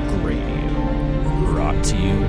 Punk Radio. Brought to you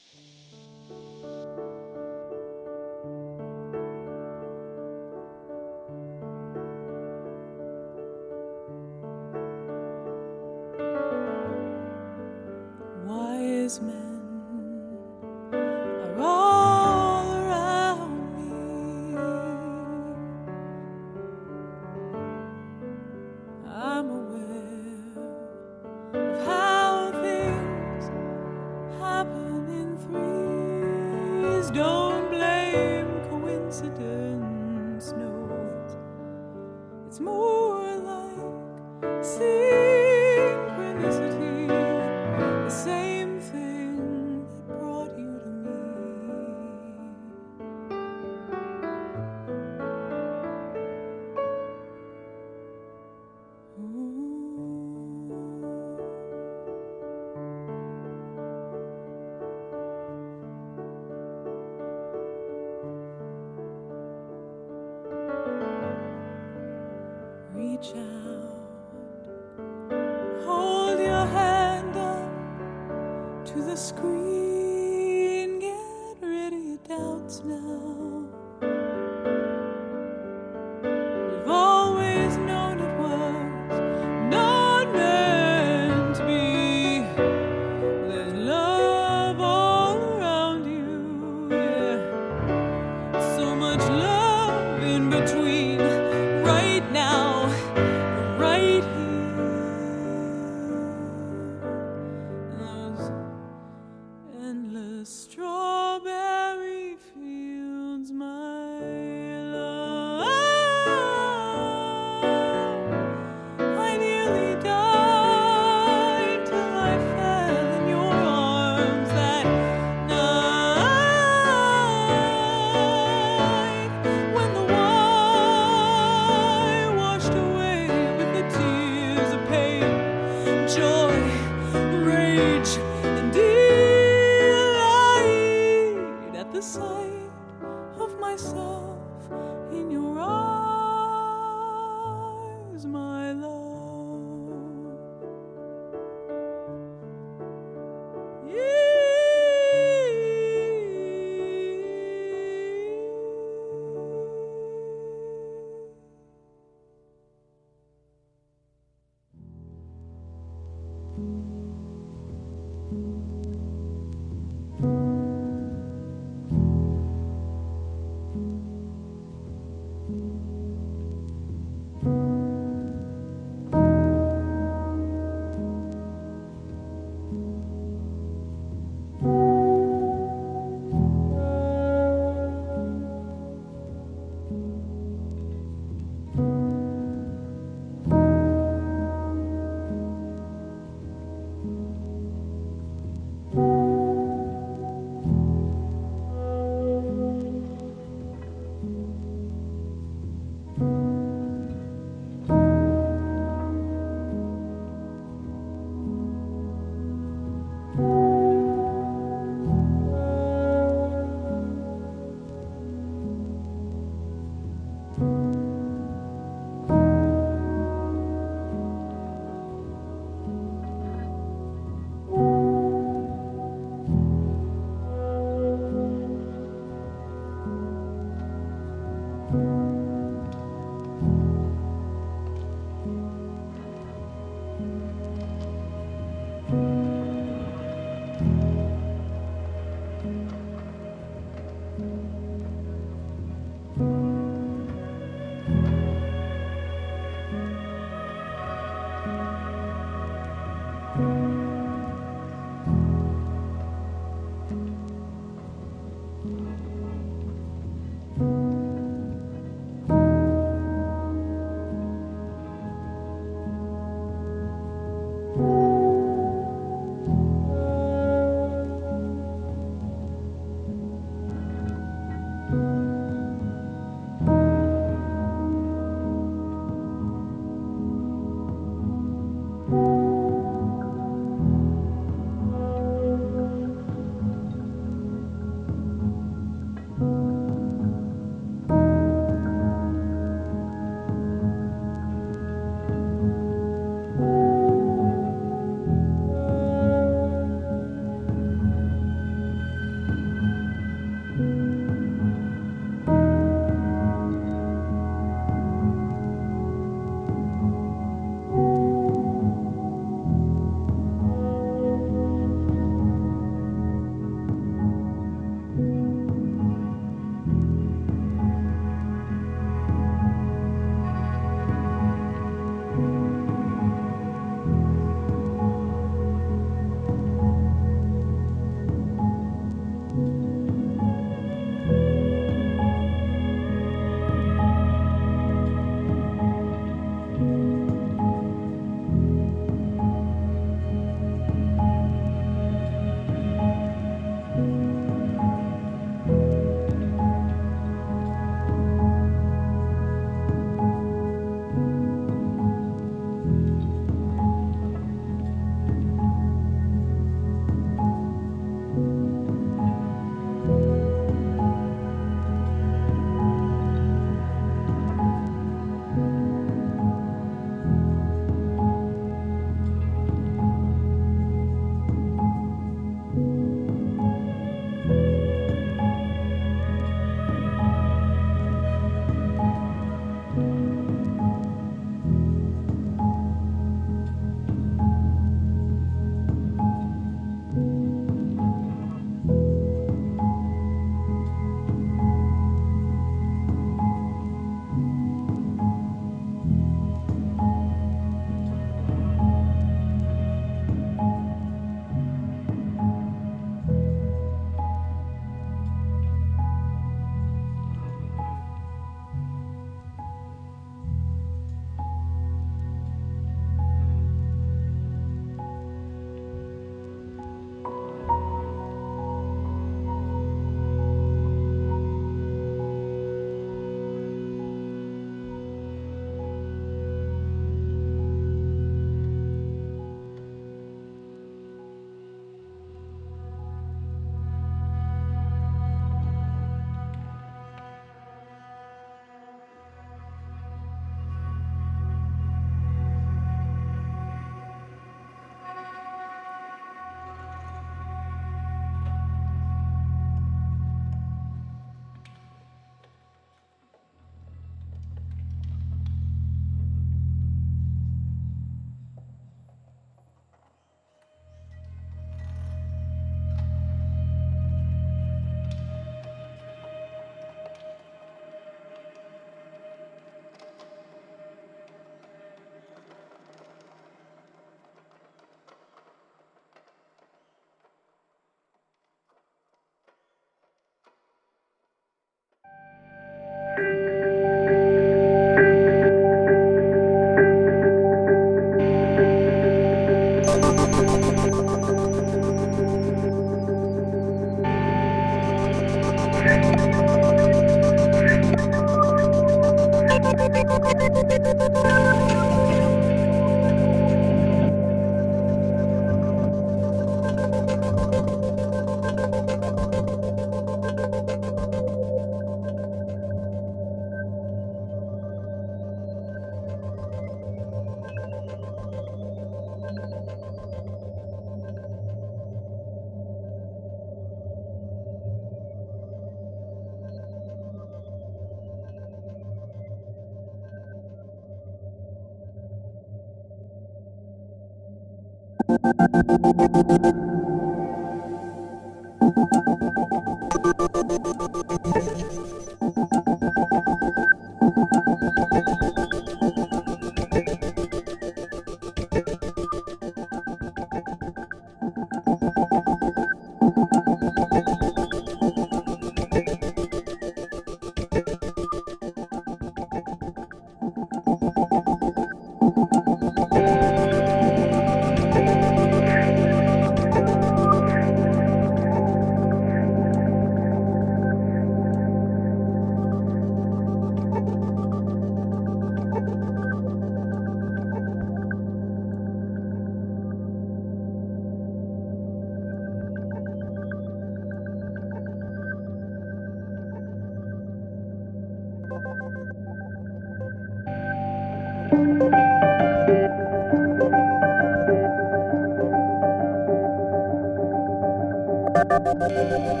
Thank